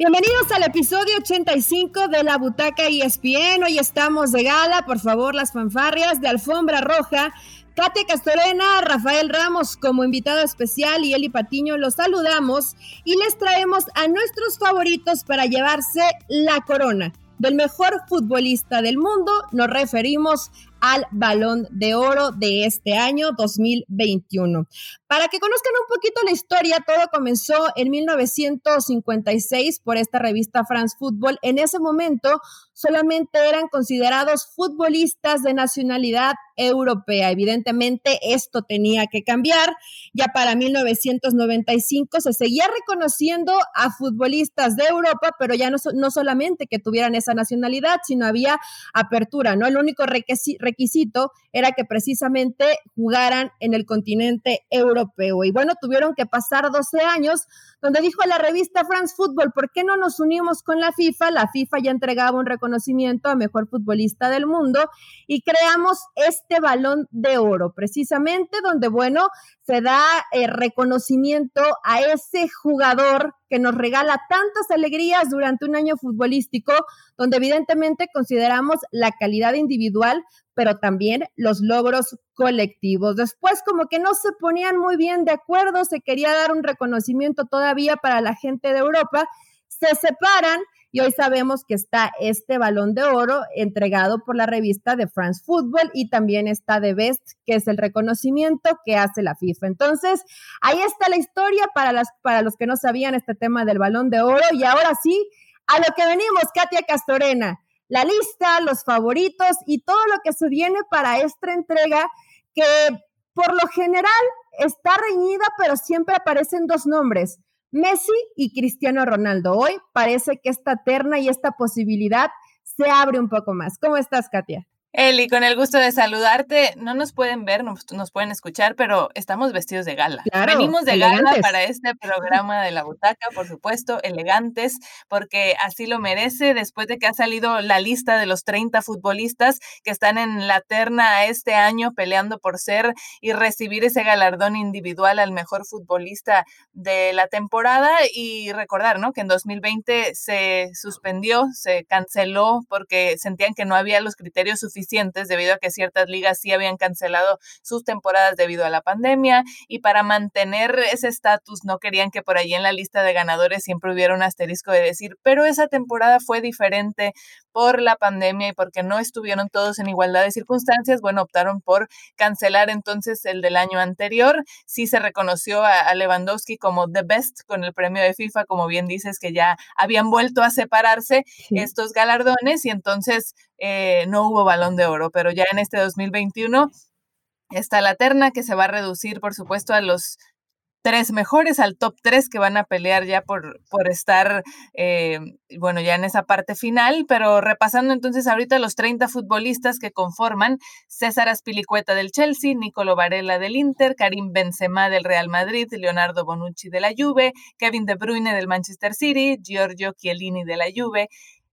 Bienvenidos al episodio 85 de la Butaca ESPN. Hoy estamos de gala, por favor, las fanfarrias de Alfombra Roja. Katia Castorena, Rafael Ramos como invitado especial y Eli Patiño los saludamos y les traemos a nuestros favoritos para llevarse la corona del mejor futbolista del mundo. Nos referimos al balón de oro de este año 2021. Para que conozcan un poquito la historia, todo comenzó en 1956 por esta revista France Football. En ese momento solamente eran considerados futbolistas de nacionalidad europea. Evidentemente esto tenía que cambiar. Ya para 1995 se seguía reconociendo a futbolistas de Europa, pero ya no, no solamente que tuvieran esa nacionalidad, sino había apertura, ¿no? El único requisito era que precisamente jugaran en el continente europeo. Y bueno, tuvieron que pasar 12 años donde dijo la revista France Football, ¿por qué no nos unimos con la FIFA? La FIFA ya entregaba un reconocimiento a mejor futbolista del mundo y creamos este balón de oro, precisamente donde, bueno, se da eh, reconocimiento a ese jugador que nos regala tantas alegrías durante un año futbolístico, donde evidentemente consideramos la calidad individual, pero también los logros colectivos. Después como que no se ponían muy bien de acuerdo, se quería dar un reconocimiento todavía para la gente de Europa, se separan y hoy sabemos que está este balón de oro entregado por la revista de France Football y también está The Best, que es el reconocimiento que hace la FIFA. Entonces, ahí está la historia para, las, para los que no sabían este tema del balón de oro. Y ahora sí, a lo que venimos, Katia Castorena. La lista, los favoritos y todo lo que se viene para esta entrega que por lo general está reñida, pero siempre aparecen dos nombres, Messi y Cristiano Ronaldo. Hoy parece que esta terna y esta posibilidad se abre un poco más. ¿Cómo estás, Katia? Eli, con el gusto de saludarte. No nos pueden ver, no nos pueden escuchar, pero estamos vestidos de gala. Venimos de gala para este programa de la butaca, por supuesto, elegantes, porque así lo merece después de que ha salido la lista de los 30 futbolistas que están en la terna este año peleando por ser y recibir ese galardón individual al mejor futbolista de la temporada. Y recordar, ¿no? Que en 2020 se suspendió, se canceló porque sentían que no había los criterios suficientes debido a que ciertas ligas sí habían cancelado sus temporadas debido a la pandemia y para mantener ese estatus no querían que por allí en la lista de ganadores siempre hubiera un asterisco de decir, pero esa temporada fue diferente por la pandemia y porque no estuvieron todos en igualdad de circunstancias, bueno, optaron por cancelar entonces el del año anterior. Sí se reconoció a, Lewandowski como the best con el premio de FIFA, como bien dices, que ya habían vuelto a separarse estos galardones y entonces eh, no hubo balón de oro, pero ya en este 2021 está la terna que se va a reducir, por supuesto, a los tres mejores, al top tres que van a pelear ya por, por estar, eh, bueno, ya en esa parte final, pero repasando entonces ahorita los 30 futbolistas que conforman César Aspilicueta del Chelsea, Nicolo Varela del Inter, Karim Benzema del Real Madrid, Leonardo Bonucci de la Juve, Kevin De Bruyne del Manchester City, Giorgio Chiellini de la Juve,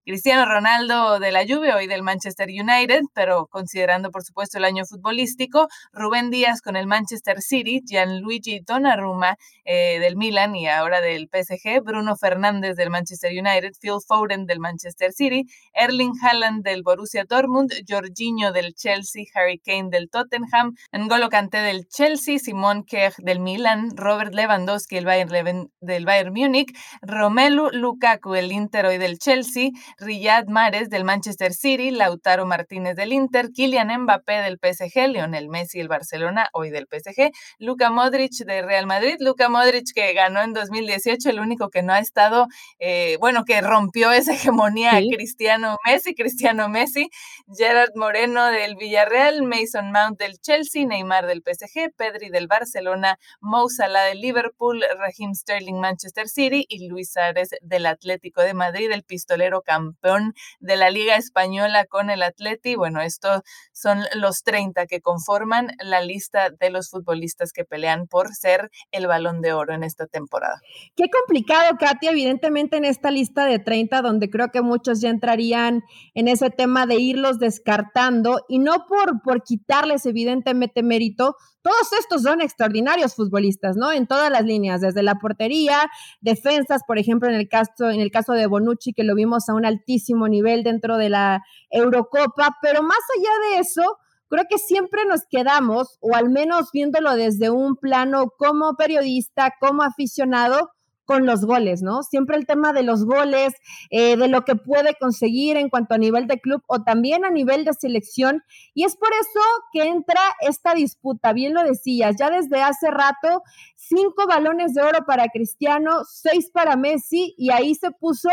Cristiano Ronaldo de la Juve, hoy del Manchester United, pero considerando por supuesto el año futbolístico, Rubén Díaz con el Manchester City, Gianluigi Donnarumma eh, del Milan y ahora del PSG, Bruno Fernández del Manchester United, Phil Foden del Manchester City, Erling Haaland del Borussia Dortmund, Jorginho del Chelsea, Harry Kane del Tottenham, N'Golo Kanté del Chelsea, Simon Kjær del Milan, Robert Lewandowski del Bayern, del Bayern Múnich, Romelu Lukaku el Inter hoy del Chelsea, Riyad Mahrez del Manchester City, Lautaro Martínez del Inter, Kylian Mbappé del PSG, Lionel Messi del Barcelona, hoy del PSG, Luka Modric del Real Madrid, Luka Modric que ganó en 2018, el único que no ha estado, eh, bueno, que rompió esa hegemonía Cristiano Messi, Cristiano Messi, Gerard Moreno del Villarreal, Mason Mount del Chelsea, Neymar del PSG, Pedri del Barcelona, Mo Salah del Liverpool, Raheem Sterling Manchester City y Luis Suárez del Atlético de Madrid, el pistolero campeón campeón de la Liga Española con el Atleti. Bueno, estos son los 30 que conforman la lista de los futbolistas que pelean por ser el balón de oro en esta temporada. Qué complicado, Katia, evidentemente en esta lista de 30, donde creo que muchos ya entrarían en ese tema de irlos descartando y no por, por quitarles evidentemente mérito, todos estos son extraordinarios futbolistas, ¿no? En todas las líneas, desde la portería, defensas, por ejemplo, en el caso, en el caso de Bonucci, que lo vimos a un altísimo nivel dentro de la Eurocopa, pero más allá de eso, creo que siempre nos quedamos, o al menos viéndolo desde un plano como periodista, como aficionado, con los goles, ¿no? Siempre el tema de los goles, eh, de lo que puede conseguir en cuanto a nivel de club o también a nivel de selección. Y es por eso que entra esta disputa, bien lo decías, ya desde hace rato, cinco balones de oro para Cristiano, seis para Messi, y ahí se puso,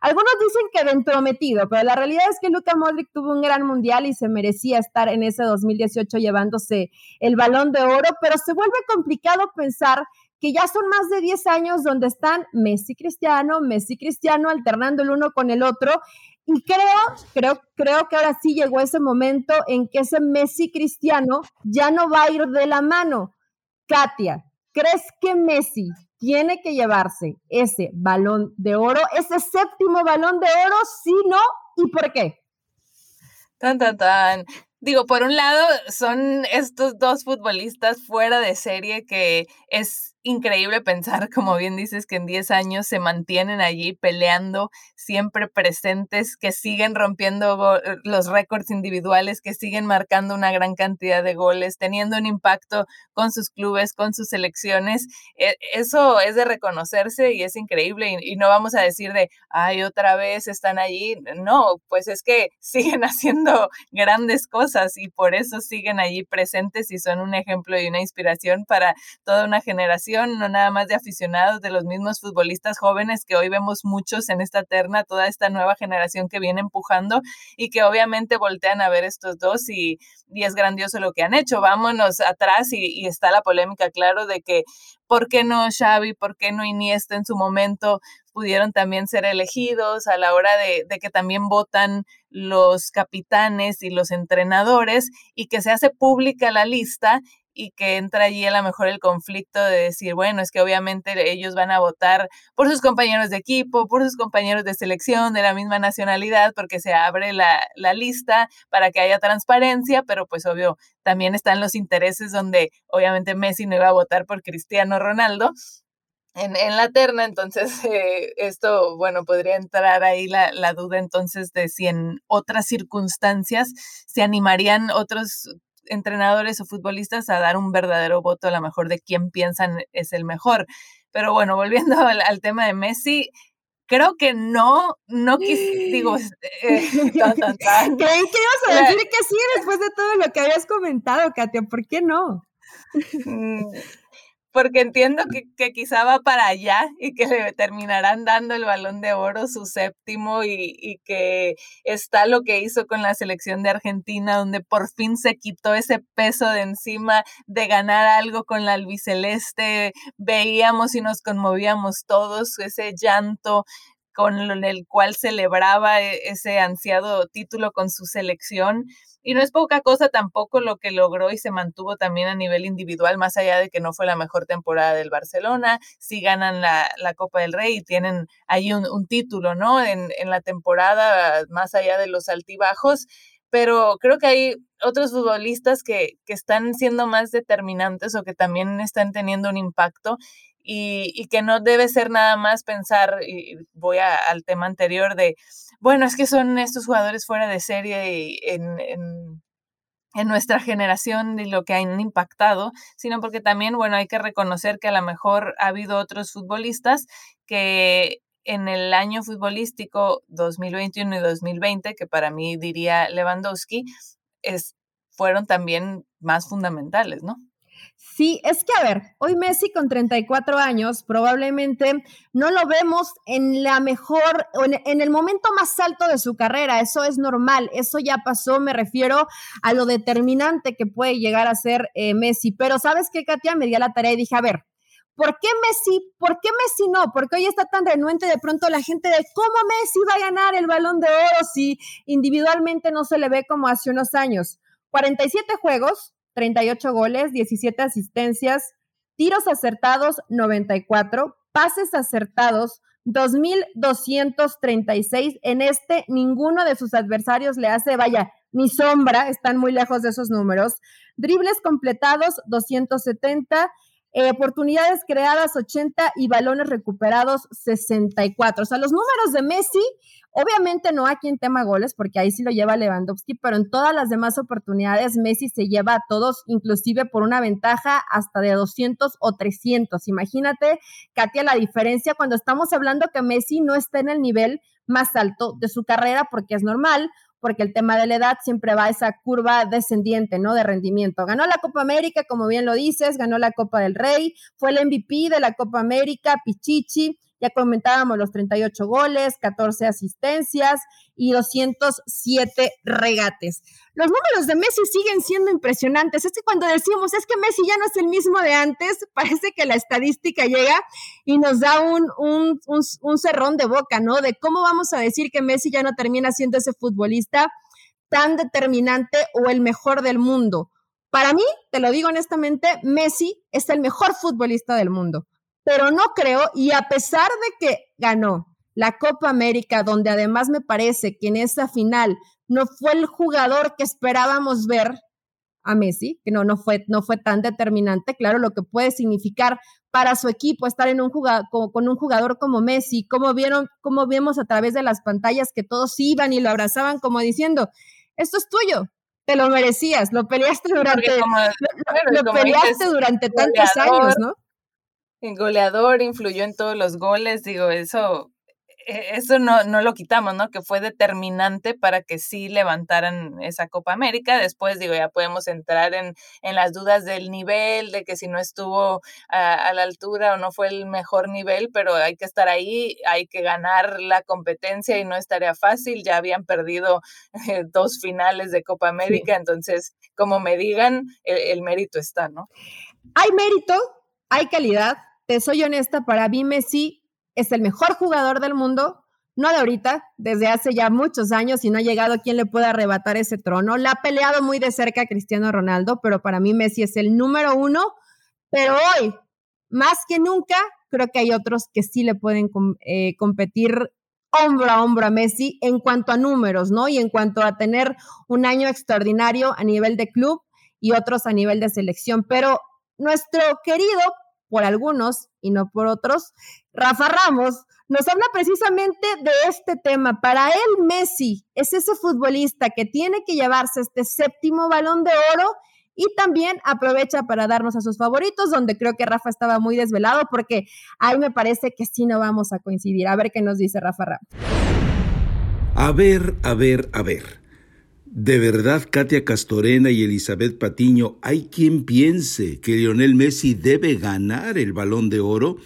algunos dicen que de entrometido, pero la realidad es que Luka Modric tuvo un gran mundial y se merecía estar en ese 2018 llevándose el balón de oro, pero se vuelve complicado pensar que ya son más de 10 años donde están Messi Cristiano, Messi Cristiano alternando el uno con el otro. Y creo, creo, creo que ahora sí llegó ese momento en que ese Messi Cristiano ya no va a ir de la mano. Katia, ¿crees que Messi tiene que llevarse ese balón de oro, ese séptimo balón de oro, sí, no? ¿Y por qué? Tan, tan, tan. Digo, por un lado, son estos dos futbolistas fuera de serie que es increíble pensar, como bien dices, que en 10 años se mantienen allí peleando, siempre presentes, que siguen rompiendo eh, los récords individuales, que siguen marcando una gran cantidad de goles, teniendo un impacto con sus clubes, con sus selecciones. E, eso es de reconocerse y es increíble. Y, no vamos a decir de, ay, otra vez están allí. No, pues es que siguen haciendo grandes cosas y por eso siguen allí presentes y son un ejemplo y una inspiración para toda una generación no nada más de aficionados, de los mismos futbolistas jóvenes que hoy vemos muchos en esta terna, toda esta nueva generación que viene empujando y que obviamente voltean a ver estos dos y, es grandioso lo que han hecho. Vámonos atrás y, está la polémica, claro, de que por qué no Xavi, por qué no Iniesta en su momento pudieron también ser elegidos a la hora de, de, que también votan los capitanes y los entrenadores y que se hace pública la lista y que entra allí a lo mejor el conflicto de decir, bueno, es que obviamente ellos van a votar por sus compañeros de equipo, por sus compañeros de selección de la misma nacionalidad, porque se abre la, la lista para que haya transparencia, pero pues obvio, también están los intereses donde obviamente Messi no iba a votar por Cristiano Ronaldo. En, en la terna, entonces eh, esto, bueno, podría entrar ahí la, la duda entonces de si en otras circunstancias se animarían otros entrenadores o futbolistas a dar un verdadero voto a lo mejor de quién piensan es el mejor. Pero bueno, volviendo al, tema de Messi, creo que no, no quis, digo, eh, Creí que ibas a decir que sí después de todo lo que habías comentado, Katia, ¿por qué no? Porque entiendo que, que, quizá va para allá y que le terminarán dando el balón de oro su séptimo y, y, que está lo que hizo con la selección de Argentina, donde por fin se quitó ese peso de encima de ganar algo con la albiceleste, veíamos y nos conmovíamos todos, ese llanto con el cual celebraba e, ese ansiado título con su selección y no es poca cosa tampoco lo que logró y se mantuvo también a nivel individual, más allá de que no fue la mejor temporada del Barcelona, sí ganan la, Copa del Rey y tienen ahí un, título, ¿no? En, en la temporada, más allá de los altibajos pero creo que hay otros futbolistas que, que, están siendo más determinantes o que también están teniendo un impacto y, y que no debe ser nada más pensar, y voy al tema anterior de, bueno, es que son estos jugadores fuera de serie en, en, en nuestra generación y lo que han impactado, sino porque también, bueno, hay que reconocer que a lo mejor ha habido otros futbolistas que en el año futbolístico 2021 y 2020, que para mí diría Lewandowski, es, fueron también más fundamentales, ¿no? Sí, es que a ver, hoy Messi con 34 años probablemente no lo vemos en la mejor, en, en, el momento más alto de su carrera, eso es normal, eso ya pasó, me refiero a lo determinante que puede llegar a ser eh, Messi, pero sabes qué, Katia, me di a la tarea y dije, a ver, ¿Por qué Messi? ¿Por qué Messi no? Porque hoy está tan renuente de pronto la gente de cómo Messi va a ganar el balón de oro si individualmente no se le ve como hace unos años. 47 juegos, 38 goles, 17 asistencias, tiros acertados 94, pases acertados 2.236. En este, ninguno de sus adversarios le hace, vaya, ni sombra, están muy lejos de esos números. Dribles completados 270 eh, oportunidades creadas 80 y balones recuperados 64. O sea, los números de Messi, obviamente no aquí en tema goles, porque ahí sí lo lleva Lewandowski, pero en todas las demás oportunidades Messi se lleva a todos, inclusive por una ventaja hasta de 200 o 300. Imagínate, Katia, la diferencia cuando estamos hablando que Messi no está en el nivel más alto de su carrera, porque es normal porque el tema de la edad siempre va a esa curva descendiente, ¿no? De rendimiento. Ganó la Copa América, como bien lo dices, ganó la Copa del Rey, fue el MVP de la Copa América, Pichichi, ya comentábamos los 38 goles, 14 asistencias y 207 regates. Los números de Messi siguen siendo impresionantes. Es que cuando decimos, es que Messi ya no es el mismo de antes, parece que la estadística llega y nos da un, un, un, cerrón de boca, ¿no? De cómo vamos a decir que Messi ya no termina siendo ese futbolista tan determinante o el mejor del mundo. Para mí, te lo digo honestamente, Messi es el mejor futbolista del mundo pero no creo, y a pesar de que ganó la Copa América, donde además me parece que en esa final no fue el jugador que esperábamos ver a Messi, que no, no, fue, no fue tan determinante, claro, lo que puede significar para su equipo estar en un jugador, con, un jugador como Messi, como vieron, como vimos a través de las pantallas que todos iban y lo abrazaban como diciendo, esto es tuyo, te lo merecías, lo peleaste durante, lo, peleaste durante tantos años, ¿no? El goleador influyó en todos los goles, digo, eso, e, eso no, no lo quitamos, ¿no? Que fue determinante para que sí levantaran esa Copa América. Después, digo, ya podemos entrar en, en las dudas del nivel, de que si no estuvo a, la altura o no fue el mejor nivel, pero hay que estar ahí, hay que ganar la competencia y no estaría fácil. Ya habían perdido eh, dos finales de Copa América, entonces, como me digan, el mérito está, ¿no? Hay mérito, hay calidad, soy honesta, para mí Messi es el mejor jugador del mundo, no de ahorita, desde hace ya muchos años y no ha llegado quien le pueda arrebatar ese trono. La ha peleado muy de cerca Cristiano Ronaldo, pero para mí Messi es el número uno. Pero hoy, más que nunca, creo que hay otros que sí le pueden eh, competir hombro a hombro a Messi en cuanto a números, ¿no? Y en cuanto a tener un año extraordinario a nivel de club y otros a nivel de selección. Pero nuestro querido por algunos y no por otros, Rafa Ramos nos habla precisamente de este tema. Para él, Messi es ese futbolista que tiene que llevarse este séptimo balón de oro y también aprovecha para darnos a sus favoritos, donde creo que Rafa estaba muy desvelado porque ahí me parece que sí no vamos a coincidir. A ver qué nos dice Rafa Ramos. A ver, a ver, a ver. De verdad, Katia Castorena y Elizabeth Patiño, ¿hay quien piense que Lionel Messi debe ganar el balón de oro?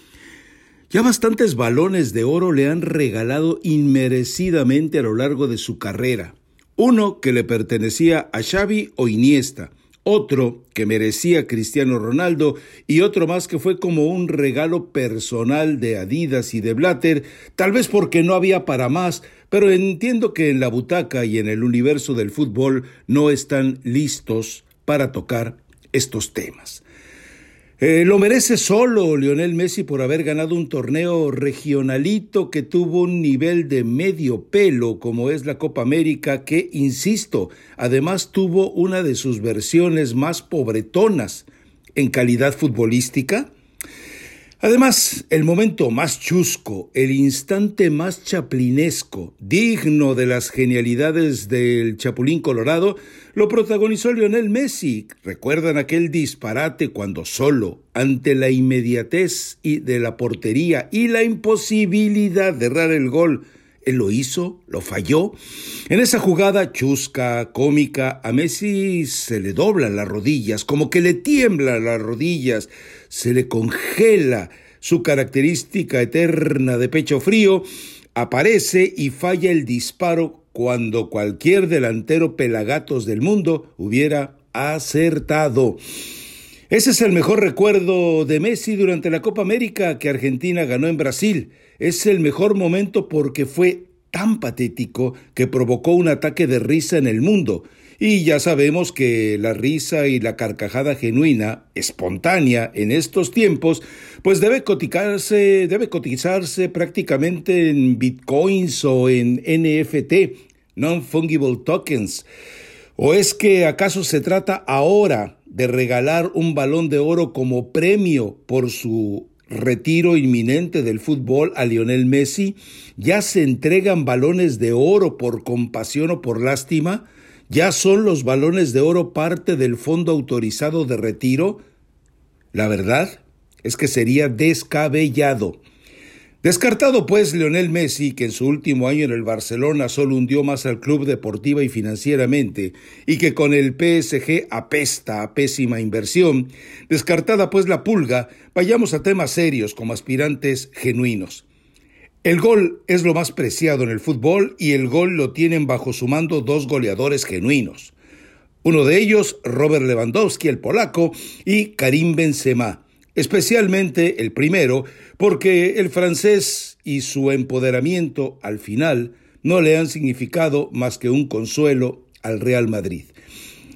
Ya bastantes balones de oro le han regalado inmerecidamente a lo largo de su carrera. Uno que le pertenecía a Xavi o Iniesta, otro que merecía Cristiano Ronaldo y otro más que fue como un regalo personal de Adidas y de Blatter, tal vez porque no había para más, pero entiendo que en la butaca y en el universo del fútbol no están listos para tocar estos temas. Eh, lo merece solo Lionel Messi por haber ganado un torneo regionalito que tuvo un nivel de medio pelo como es la Copa América que, insisto, además tuvo una de sus versiones más pobretonas en calidad futbolística Además, el momento más chusco, el instante más chaplinesco, digno de las genialidades del Chapulín Colorado, lo protagonizó Lionel Messi. ¿Recuerdan aquel disparate cuando solo, ante la inmediatez de la portería y la imposibilidad de errar el gol, él lo hizo, lo falló. En esa jugada chusca, cómica, a Messi se le doblan las rodillas, como que le tiemblan las rodillas se le congela su característica eterna de pecho frío, aparece y falla el disparo cuando cualquier delantero pelagatos del mundo hubiera acertado. Ese es el mejor recuerdo de Messi durante la Copa América que Argentina ganó en Brasil. Es el mejor momento porque fue tan patético que provocó un ataque de risa en el mundo. Y ya sabemos que la risa y la carcajada genuina, espontánea en estos tiempos, pues debe cotizarse, debe cotizarse prácticamente en bitcoins o en NFT, non-fungible tokens. ¿O es que acaso se trata ahora de regalar un balón de oro como premio por su retiro inminente del fútbol a Lionel Messi? ¿Ya se entregan balones de oro por compasión o por lástima? ¿Ya son los balones de oro parte del fondo autorizado de retiro? La verdad es que sería descabellado. Descartado pues Lionel Messi, que en su último año en el Barcelona solo hundió más al club deportiva y financieramente, y que con el PSG apesta a pésima inversión, descartada pues la pulga, vayamos a temas serios como aspirantes genuinos. El gol es lo más preciado en el fútbol y el gol lo tienen bajo su mando dos goleadores genuinos. Uno de ellos, Robert Lewandowski, el polaco, y Karim Benzema especialmente el primero, porque el francés y su empoderamiento al final no le han significado más que un consuelo al Real Madrid.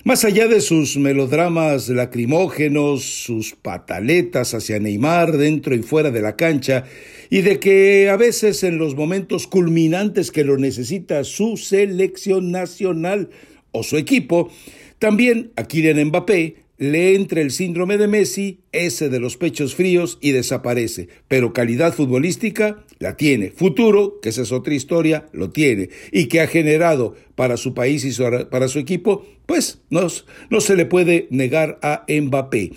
Más allá de sus melodramas lacrimógenos, sus pataletas hacia Neymar dentro y fuera de la cancha, y de que a veces en los momentos culminantes que lo necesita su selección nacional o su equipo, también a Kylian Mbappé le entra el síndrome de Messi, ese de los pechos fríos, y desaparece. Pero calidad futbolística la tiene. Futuro, que esa es otra historia, lo tiene. Y que ha generado para su país y para su equipo, pues no, no se le puede negar a Mbappé.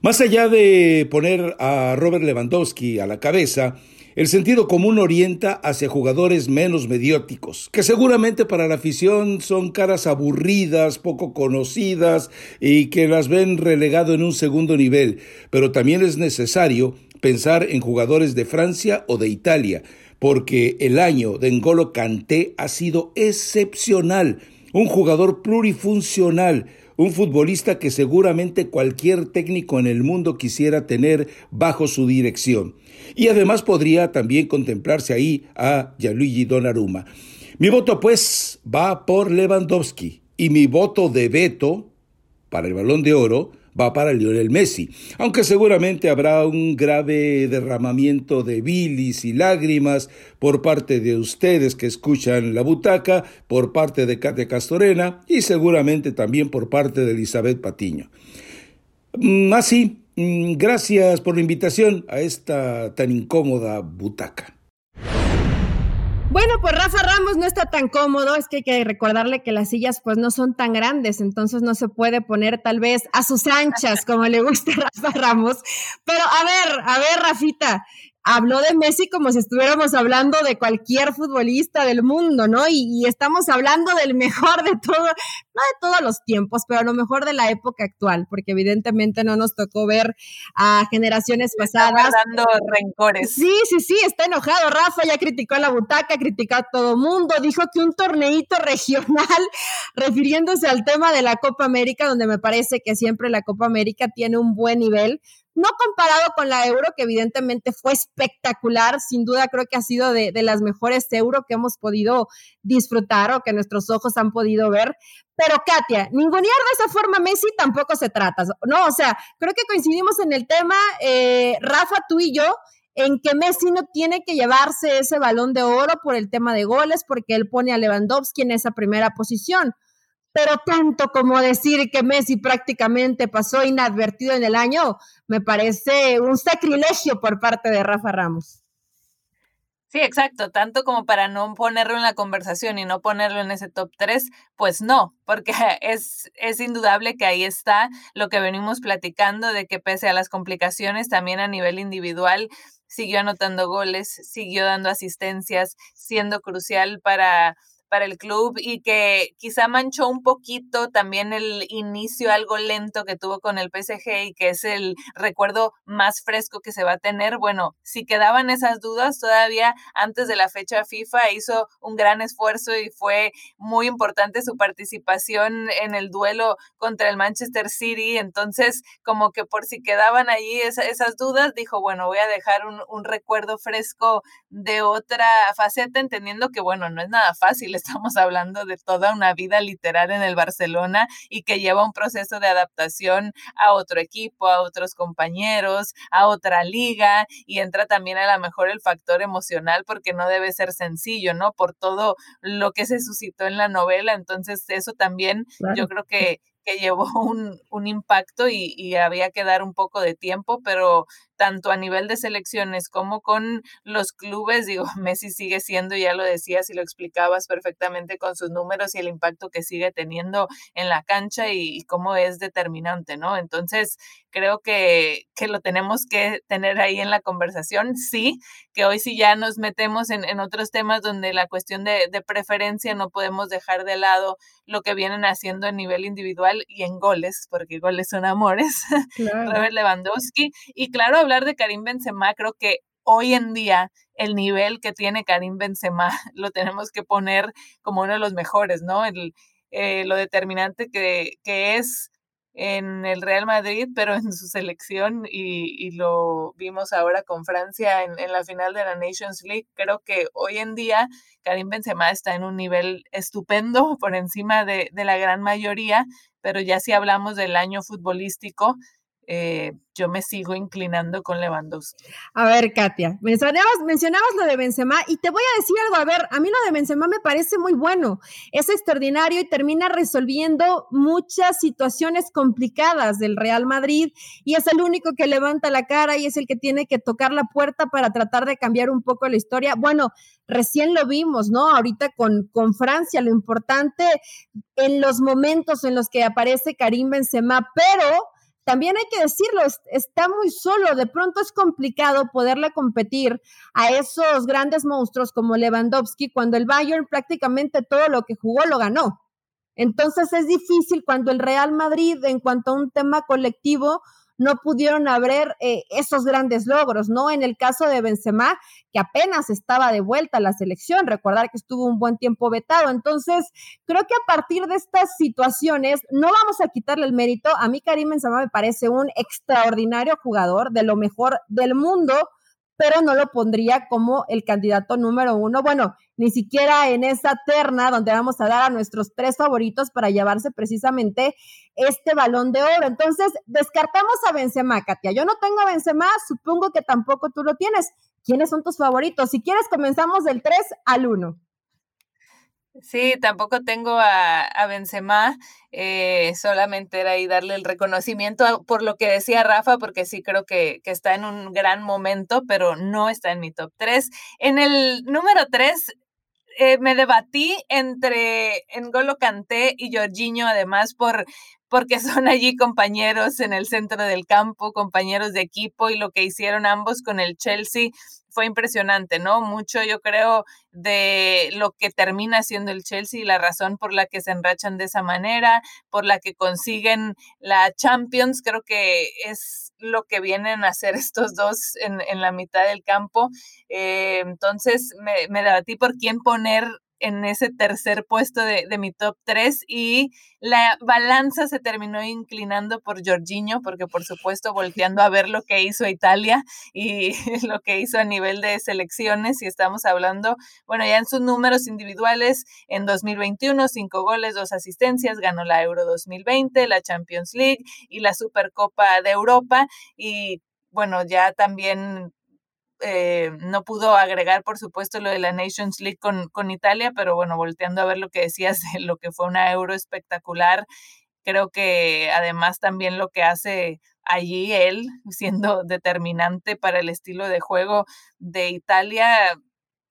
Más allá de poner a Robert Lewandowski a la cabeza, el sentido común orienta hacia jugadores menos medióticos, que seguramente para la afición son caras aburridas, poco conocidas y que las ven relegado en un segundo nivel, pero también es necesario pensar en jugadores de Francia o de Italia, porque el año de N'Golo Kanté ha sido excepcional, un jugador plurifuncional, un futbolista que seguramente cualquier técnico en el mundo quisiera tener bajo su dirección. Y además podría también contemplarse ahí a Gianluigi Donnarumma. Mi voto pues va por Lewandowski y mi voto de veto para el balón de oro va para Lionel Messi, aunque seguramente habrá un grave derramamiento de bilis y lágrimas por parte de ustedes que escuchan la butaca, por parte de Katia Castorena y seguramente también por parte de Elizabeth Patiño. Mm, así, mm, gracias por la invitación a esta tan incómoda butaca. Bueno, pues Rafa Ramos no está tan cómodo, es que hay que recordarle que las sillas pues no son tan grandes, entonces no se puede poner tal vez a sus anchas como le gusta a Rafa Ramos. Pero a ver, a ver, Rafita, habló de Messi como si estuviéramos hablando de cualquier futbolista del mundo, ¿no? Y, estamos hablando del mejor de todo, no de todos los tiempos, pero a lo mejor de la época actual, porque evidentemente no nos tocó ver a generaciones pasadas. dando rencores. Sí, sí, sí, está enojado. Rafa ya criticó a la butaca, criticó a todo mundo, dijo que un torneito regional, refiriéndose al tema de la Copa América, donde me parece que siempre la Copa América tiene un buen nivel, no comparado con la euro, que evidentemente fue espectacular, sin duda creo que ha sido de, las mejores euro que hemos podido disfrutar o que nuestros ojos han podido ver. Pero Katia, ningunear de esa forma Messi tampoco se trata, ¿no? O sea, creo que coincidimos en el tema, eh, Rafa, tú y yo, en que Messi no tiene que llevarse ese balón de oro por el tema de goles, porque él pone a Lewandowski en esa primera posición pero tanto como decir que Messi prácticamente pasó inadvertido en el año, me parece un sacrilegio por parte de Rafa Ramos. Sí, exacto, tanto como para no ponerlo en la conversación y no ponerlo en ese top 3, pues no, porque es, es indudable que ahí está lo que venimos platicando de que pese a las complicaciones, también a nivel individual, siguió anotando goles, siguió dando asistencias, siendo crucial para para el club y que quizá manchó un poquito también el inicio algo lento que tuvo con el PSG y que es el recuerdo más fresco que se va a tener. Bueno, si quedaban esas dudas todavía antes de la fecha FIFA hizo un gran esfuerzo y fue muy importante su participación en el duelo contra el Manchester City. Entonces, como que por si quedaban allí esas dudas, dijo, bueno, voy a dejar un, un recuerdo fresco de otra faceta, entendiendo que, bueno, no es nada fácil, estamos hablando de toda una vida literal en el Barcelona y que lleva un proceso de adaptación a otro equipo, a otros compañeros, a otra liga y entra también a lo mejor el factor emocional porque no debe ser sencillo, ¿no? Por todo lo que se suscitó en la novela, entonces eso también yo creo que que llevó un, un impacto y, y, había que dar un poco de tiempo, pero tanto a nivel de selecciones como con los clubes, digo, Messi sigue siendo, ya lo decías y lo explicabas perfectamente con sus números y el impacto que sigue teniendo en la cancha y, cómo es determinante, ¿no? Entonces, creo que, que, lo tenemos que tener ahí en la conversación, sí, que hoy sí ya nos metemos en, en otros temas donde la cuestión de, de, preferencia no podemos dejar de lado lo que vienen haciendo a nivel individual y en goles, porque goles son amores, Robert Lewandowski, y claro, hablar de Karim Benzema, creo que hoy en día el nivel que tiene Karim Benzema lo tenemos que poner como uno de los mejores, ¿no? Eh, lo determinante que, es en el Real Madrid, pero en su selección, y, lo vimos ahora con Francia en, la final de la Nations League, creo que hoy en día Karim Benzema está en un nivel estupendo por encima de la gran mayoría, pero ya si hablamos del año futbolístico, eh, yo me sigo inclinando con Lewandowski. A ver, Katia, mencionabas, mencionabas lo de Benzema y te voy a decir algo, a ver, a mí lo de Benzema me parece muy bueno, es extraordinario y termina resolviendo muchas situaciones complicadas del Real Madrid y es el único que levanta la cara y es el que tiene que tocar la puerta para tratar de cambiar un poco la historia. Bueno, recién lo vimos, ¿no? Ahorita con, con Francia, lo importante en los momentos en los que aparece Karim Benzema, pero también hay que decirlo, está muy solo, de pronto es complicado poderle competir a esos grandes monstruos como Lewandowski cuando el Bayern prácticamente todo lo que jugó lo ganó. Entonces es difícil cuando el Real Madrid en cuanto a un tema colectivo no pudieron haber eh, esos grandes logros, ¿no? En el caso de Benzema, que apenas estaba de vuelta a la selección, recordar que estuvo un buen tiempo vetado. Entonces, creo que a partir de estas situaciones, no vamos a quitarle el mérito. A mí Karim Benzema me parece un extraordinario jugador, de lo mejor del mundo, pero no lo pondría como el candidato número uno. Bueno, ni siquiera en esa terna donde vamos a dar a nuestros tres favoritos para llevarse precisamente este balón de oro. Entonces, descartamos a Benzema, Katia. Yo no tengo a Benzema, supongo que tampoco tú lo tienes. ¿Quiénes son tus favoritos? Si quieres, comenzamos del 3 al 1. Sí, tampoco tengo a, a Benzema, eh, solamente era ahí darle el reconocimiento por lo que decía Rafa, porque sí creo que, que, está en un gran momento, pero no está en mi top 3. En el número 3 eh, me debatí entre N'Golo Kanté y Jorginho, además por porque son allí compañeros en el centro del campo, compañeros de equipo y lo que hicieron ambos con el Chelsea fue impresionante, ¿no? Mucho yo creo de lo que termina siendo el Chelsea y la razón por la que se enrachan de esa manera, por la que consiguen la Champions, creo que es lo que vienen a hacer estos dos en, en la mitad del campo. Eh, entonces me, me debatí por quién poner en ese tercer puesto de, de, mi top 3 y la balanza se terminó inclinando por Jorginho porque por supuesto volteando a ver lo que hizo Italia y lo que hizo a nivel de selecciones y estamos hablando, bueno, ya en sus números individuales en 2021, cinco goles, dos asistencias, ganó la Euro 2020, la Champions League y la Supercopa de Europa y bueno, ya también eh, no pudo agregar, por supuesto, lo de la Nations League con, con Italia, pero bueno, volteando a ver lo que decías de lo que fue una euro espectacular, creo que además también lo que hace allí él, siendo determinante para el estilo de juego de Italia,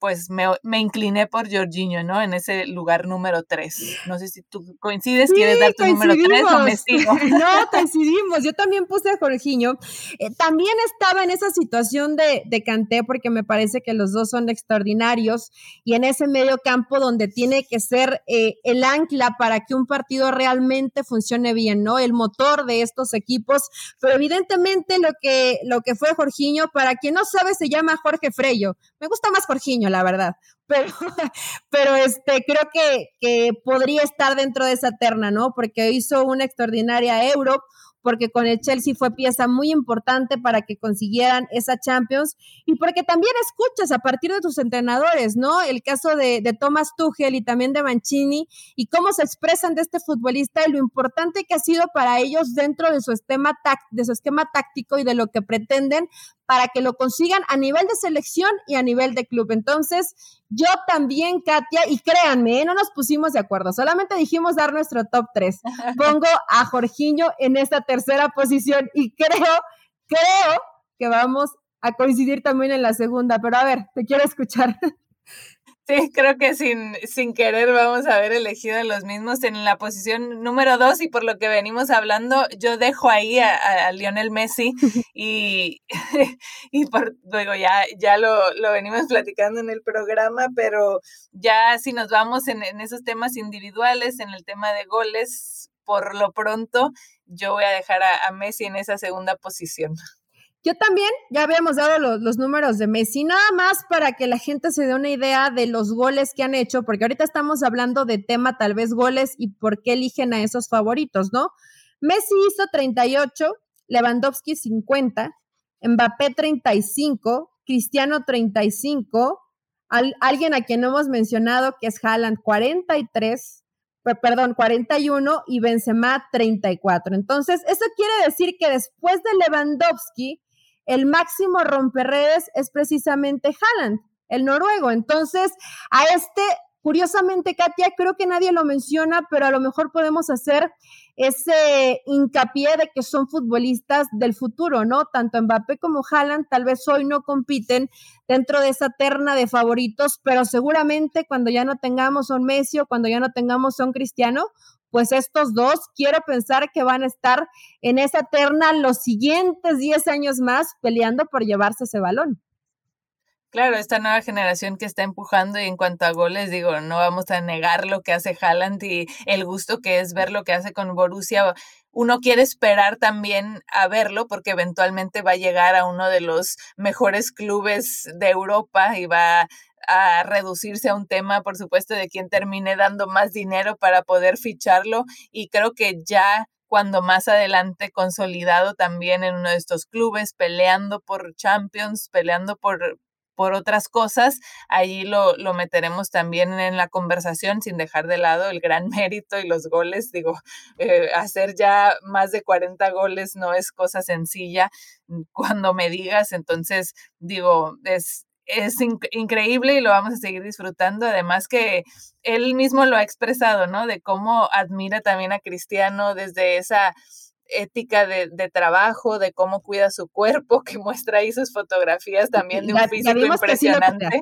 pues me, me, incliné por Jorginho, ¿no? En ese lugar número 3. No sé si tú coincides, ¿quieres dar tu número 3 o me sigo? No, coincidimos. Yo también puse a Jorginho. Eh, también estaba en esa situación de, de Canté porque me parece que los dos son extraordinarios y en ese medio campo donde tiene que ser eh, el ancla para que un partido realmente funcione bien, ¿no? El motor de estos equipos. Pero evidentemente lo que, lo que fue Jorginho, para quien no sabe, se llama Jorge Freyo. Me gusta más Jorginho, la verdad. Pero, pero este, creo que, que podría estar dentro de esa terna, ¿no? Porque hizo una extraordinaria Euro, porque con el Chelsea fue pieza muy importante para que consiguieran esa Champions y porque también escuchas a partir de tus entrenadores, ¿no? El caso de, de Thomas Tuchel y también de Mancini y cómo se expresan de este futbolista y lo importante que ha sido para ellos dentro de su esquema, de su esquema táctico y de lo que pretenden para que lo consigan a nivel de selección y a nivel de club. Entonces, yo también, Katia, y créanme, ¿eh? no nos pusimos de acuerdo, solamente dijimos dar nuestro top 3. Pongo a Jorginho en esta tercera posición y creo, creo que vamos a coincidir también en la segunda, pero a ver, te quiero escuchar. Sí, creo que sin, sin querer vamos a haber elegido los mismos en la posición número dos y por lo que venimos hablando, yo dejo ahí a, Lionel Messi y, y por, luego ya, ya lo, lo, venimos platicando en el programa, pero ya si nos vamos en, en esos temas individuales, en el tema de goles, por lo pronto yo voy a dejar a, a Messi en esa segunda posición. Yo también, ya habíamos dado los, números de Messi, nada más para que la gente se dé una idea de los goles que han hecho, porque ahorita estamos hablando de tema tal vez goles y por qué eligen a esos favoritos, ¿no? Messi hizo 38, Lewandowski 50, Mbappé 35, Cristiano 35, alguien a quien no hemos mencionado que es Haaland 43, perdón, 41 y Benzema 34. Entonces, eso quiere decir que después de Lewandowski, el máximo romperredes es precisamente Haaland, el noruego. Entonces, a este, curiosamente, Katia, creo que nadie lo menciona, pero a lo mejor podemos hacer ese hincapié de que son futbolistas del futuro, ¿no? Tanto Mbappé como Haaland tal vez hoy no compiten dentro de esa terna de favoritos, pero seguramente cuando ya no tengamos a un Messi o cuando ya no tengamos a un Cristiano, pues estos dos quiero pensar que van a estar en esa terna los siguientes 10 años más peleando por llevarse ese balón. Claro, esta nueva generación que está empujando y en cuanto a goles, digo, no vamos a negar lo que hace Haaland y el gusto que es ver lo que hace con Borussia. Uno quiere esperar también a verlo porque eventualmente va a llegar a uno de los mejores clubes de Europa y va a reducirse a un tema, por supuesto, de quien termine dando más dinero para poder ficharlo y creo que ya cuando más adelante consolidado también en uno de estos clubes, peleando por Champions, peleando por, por otras cosas, ahí lo, lo, meteremos también en la conversación sin dejar de lado el gran mérito y los goles. Digo, eh, hacer ya más de 40 goles no es cosa sencilla cuando me digas, entonces digo, es, es increíble y lo vamos a seguir disfrutando. Además que él mismo lo ha expresado, ¿no? De cómo admira también a Cristiano desde esa ética de, trabajo, de cómo cuida su cuerpo, que muestra ahí sus fotografías también de un físico impresionante.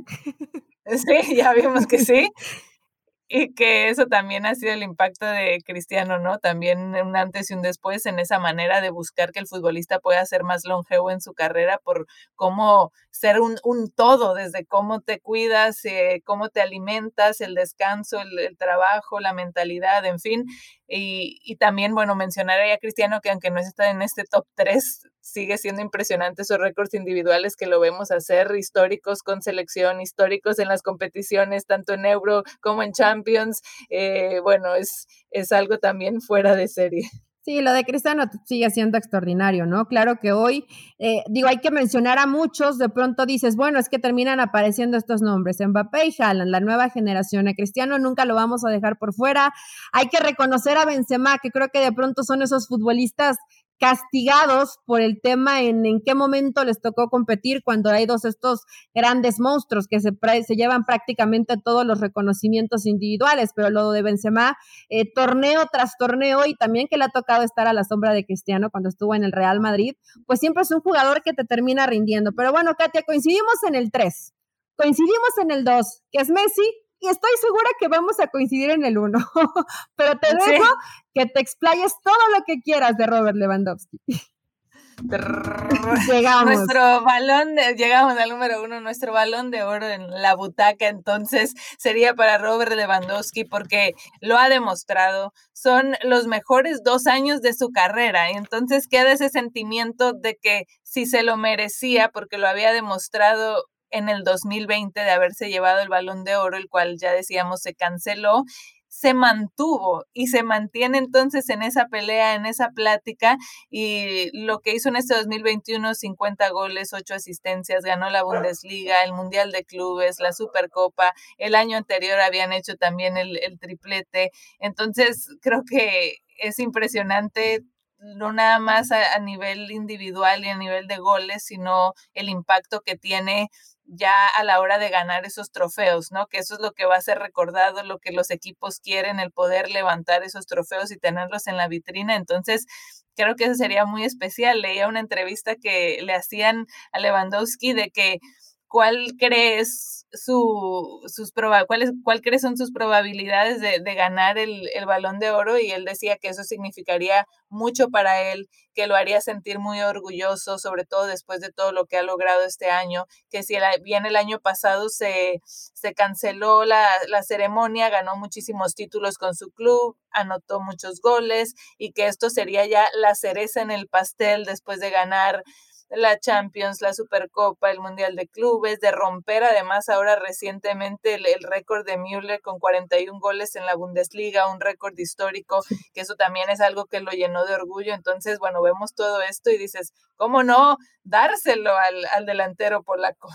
sí, ya vimos que sí y que eso también ha sido el impacto de Cristiano, ¿no? También un antes y un después en esa manera de buscar que el futbolista pueda ser más longevo en su carrera por cómo ser un, un todo, desde cómo te cuidas, eh, cómo te alimentas, el descanso, el, el, trabajo, la mentalidad, en fin. Y, y también, bueno, mencionar a Cristiano que aunque no está en este top 3 sigue siendo impresionante esos récords individuales que lo vemos hacer, históricos con selección, históricos en las competiciones, tanto en Euro como en Champions. Eh, bueno, es, es algo también fuera de serie. Sí, lo de Cristiano sigue siendo extraordinario, ¿no? Claro que hoy, eh, digo, hay que mencionar a muchos, de pronto dices, bueno, es que terminan apareciendo estos nombres, Mbappé y Haaland, la nueva generación, a Cristiano nunca lo vamos a dejar por fuera, hay que reconocer a Benzema, que creo que de pronto son esos futbolistas castigados por el tema en, en qué momento les tocó competir cuando hay dos estos grandes monstruos que se, se llevan prácticamente todos los reconocimientos individuales, pero lo de Benzema, eh, torneo tras torneo y también que le ha tocado estar a la sombra de Cristiano cuando estuvo en el Real Madrid, pues siempre es un jugador que te termina rindiendo. Pero bueno, Katia, coincidimos en el 3. coincidimos en el 2, que es Messi, y estoy segura que vamos a coincidir en el 1. Pero te dejo que te explayes todo lo que quieras de Robert Lewandowski. llegamos. Nuestro balón, de, llegamos al número uno, nuestro balón de oro en la butaca, entonces sería para Robert Lewandowski porque lo ha demostrado. Son los mejores dos años de su carrera. Entonces queda ese sentimiento de que si se lo merecía porque lo había demostrado en el 2020 de haberse llevado el balón de oro, el cual ya decíamos se canceló se mantuvo y se mantiene entonces en esa pelea, en esa plática y lo que hizo en este 2021, 50 goles, 8 asistencias, ganó la Bundesliga, el Mundial de Clubes, la Supercopa, el año anterior habían hecho también el, triplete, entonces creo que es impresionante no nada más a, nivel individual y a nivel de goles, sino el impacto que tiene ya a la hora de ganar esos trofeos, ¿no? Que eso es lo que va a ser recordado, lo que los equipos quieren, el poder levantar esos trofeos y tenerlos en la vitrina. Entonces, creo que eso sería muy especial. Leía una entrevista que le hacían a Lewandowski de que cuál crees su, sus cuáles, cuál crees son sus probabilidades de, ganar el, balón de oro y él decía que eso significaría mucho para él, que lo haría sentir muy orgulloso, sobre todo después de todo lo que ha logrado este año, que si bien el año pasado se, se canceló la, la ceremonia, ganó muchísimos títulos con su club, anotó muchos goles y que esto sería ya la cereza en el pastel después de ganar la Champions, la Supercopa, el Mundial de Clubes, de romper además ahora recientemente el, récord de Müller con 41 goles en la Bundesliga, un récord histórico, que eso también es algo que lo llenó de orgullo. Entonces, bueno, vemos todo esto y dices, ¿cómo no dárselo al, al delantero polaco?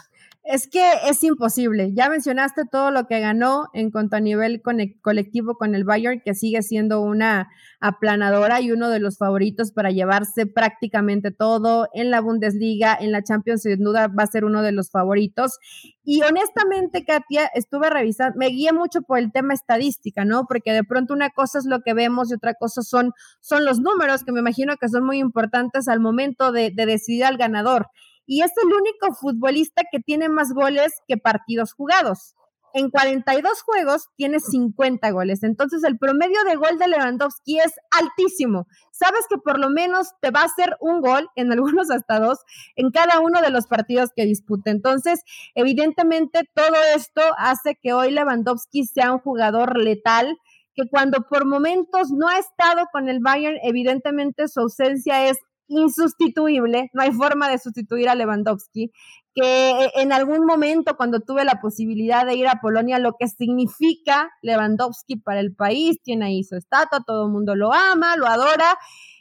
Es que es imposible. Ya mencionaste todo lo que ganó en cuanto a nivel colectivo con el Bayern, que sigue siendo una aplanadora y uno de los favoritos para llevarse prácticamente todo en la Bundesliga, en la Champions, sin duda va a ser uno de los favoritos. Y honestamente, Katia, estuve revisando, me guié mucho por el tema estadística, ¿no? Porque de pronto una cosa es lo que vemos y otra cosa son, son los números, que me imagino que son muy importantes al momento de, de decidir al ganador y es el único futbolista que tiene más goles que partidos jugados. En 42 juegos tiene 50 goles. Entonces el promedio de gol de Lewandowski es altísimo. Sabes que por lo menos te va a hacer un gol, en algunos hasta dos, en cada uno de los partidos que dispute. Entonces, evidentemente todo esto hace que hoy Lewandowski sea un jugador letal, que cuando por momentos no ha estado con el Bayern, evidentemente su ausencia es insustituible, no hay forma de sustituir a Lewandowski, que en algún momento cuando tuve la posibilidad de ir a Polonia, lo que significa Lewandowski para el país, tiene ahí su estatua, todo el mundo lo ama, lo adora,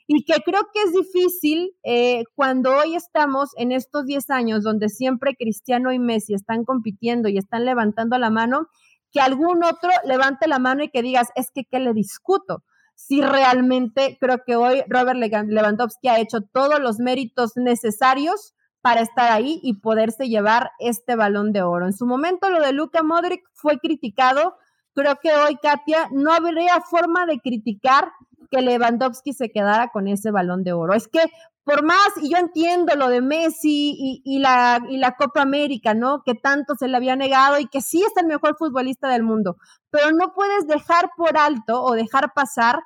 y que creo que es difícil eh, cuando hoy estamos en estos 10 años donde siempre Cristiano y Messi están compitiendo y están levantando la mano, que algún otro levante la mano y que digas, es que, ¿qué le discuto? Si realmente creo que hoy Robert Lewandowski ha hecho todos los méritos necesarios para estar ahí y poderse llevar este balón de oro. En su momento lo de Luka Modric fue criticado. Creo que hoy, Katia, no habría forma de criticar que Lewandowski se quedara con ese balón de oro. Es que por más, y yo entiendo lo de Messi y, y, la, y la Copa América, ¿no? Que tanto se le había negado y que sí es el mejor futbolista del mundo, pero no puedes dejar por alto o dejar pasar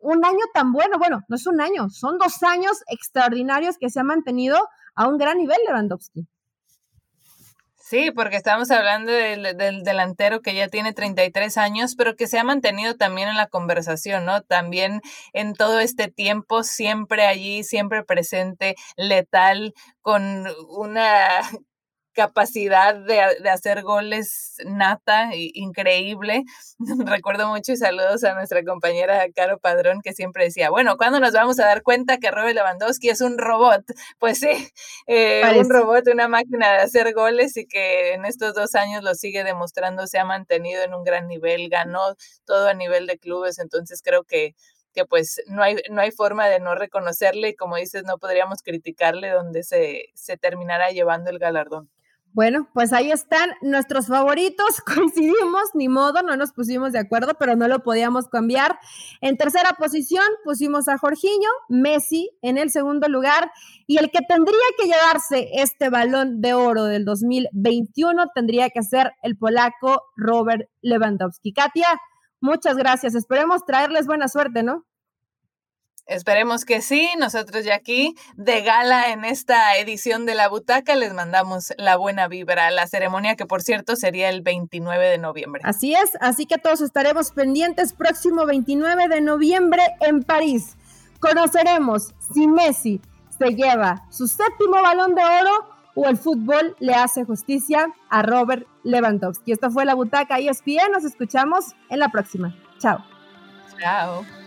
un año tan bueno, bueno, no es un año, son dos años extraordinarios que se ha mantenido a un gran nivel Lewandowski. Sí, porque estamos hablando del, delantero que ya tiene 33 años, pero que se ha mantenido también en la conversación, ¿no? También en todo este tiempo, siempre allí, siempre presente, letal, con una capacidad de, hacer goles nata, increíble. Recuerdo mucho y saludos a nuestra compañera Caro Padrón que siempre decía, bueno, ¿cuándo nos vamos a dar cuenta que Robert Lewandowski es un robot? Pues sí, eh, un robot, una máquina de hacer goles y que en estos dos años lo sigue demostrando, se ha mantenido en un gran nivel, ganó todo a nivel de clubes, entonces creo que que pues no hay, no hay forma de no reconocerle y como dices, no podríamos criticarle donde se, se terminara llevando el galardón. Bueno, pues ahí están nuestros favoritos. Coincidimos, ni modo, no nos pusimos de acuerdo, pero no lo podíamos cambiar. En tercera posición pusimos a Jorginho, Messi en el segundo lugar y el que tendría que llevarse este balón de oro del 2021 tendría que ser el polaco Robert Lewandowski. Katia, muchas gracias. Esperemos traerles buena suerte, ¿no? Esperemos que sí. Nosotros ya aquí de gala en esta edición de la butaca les mandamos la buena vibra. La ceremonia que por cierto sería el 29 de noviembre. Así es, así que todos estaremos pendientes próximo 29 de noviembre en París. Conoceremos si Messi se lleva su séptimo balón de oro o el fútbol le hace justicia a Robert Lewandowski. Esto fue la butaca ESPN. Nos escuchamos en la próxima. Chao. Chao.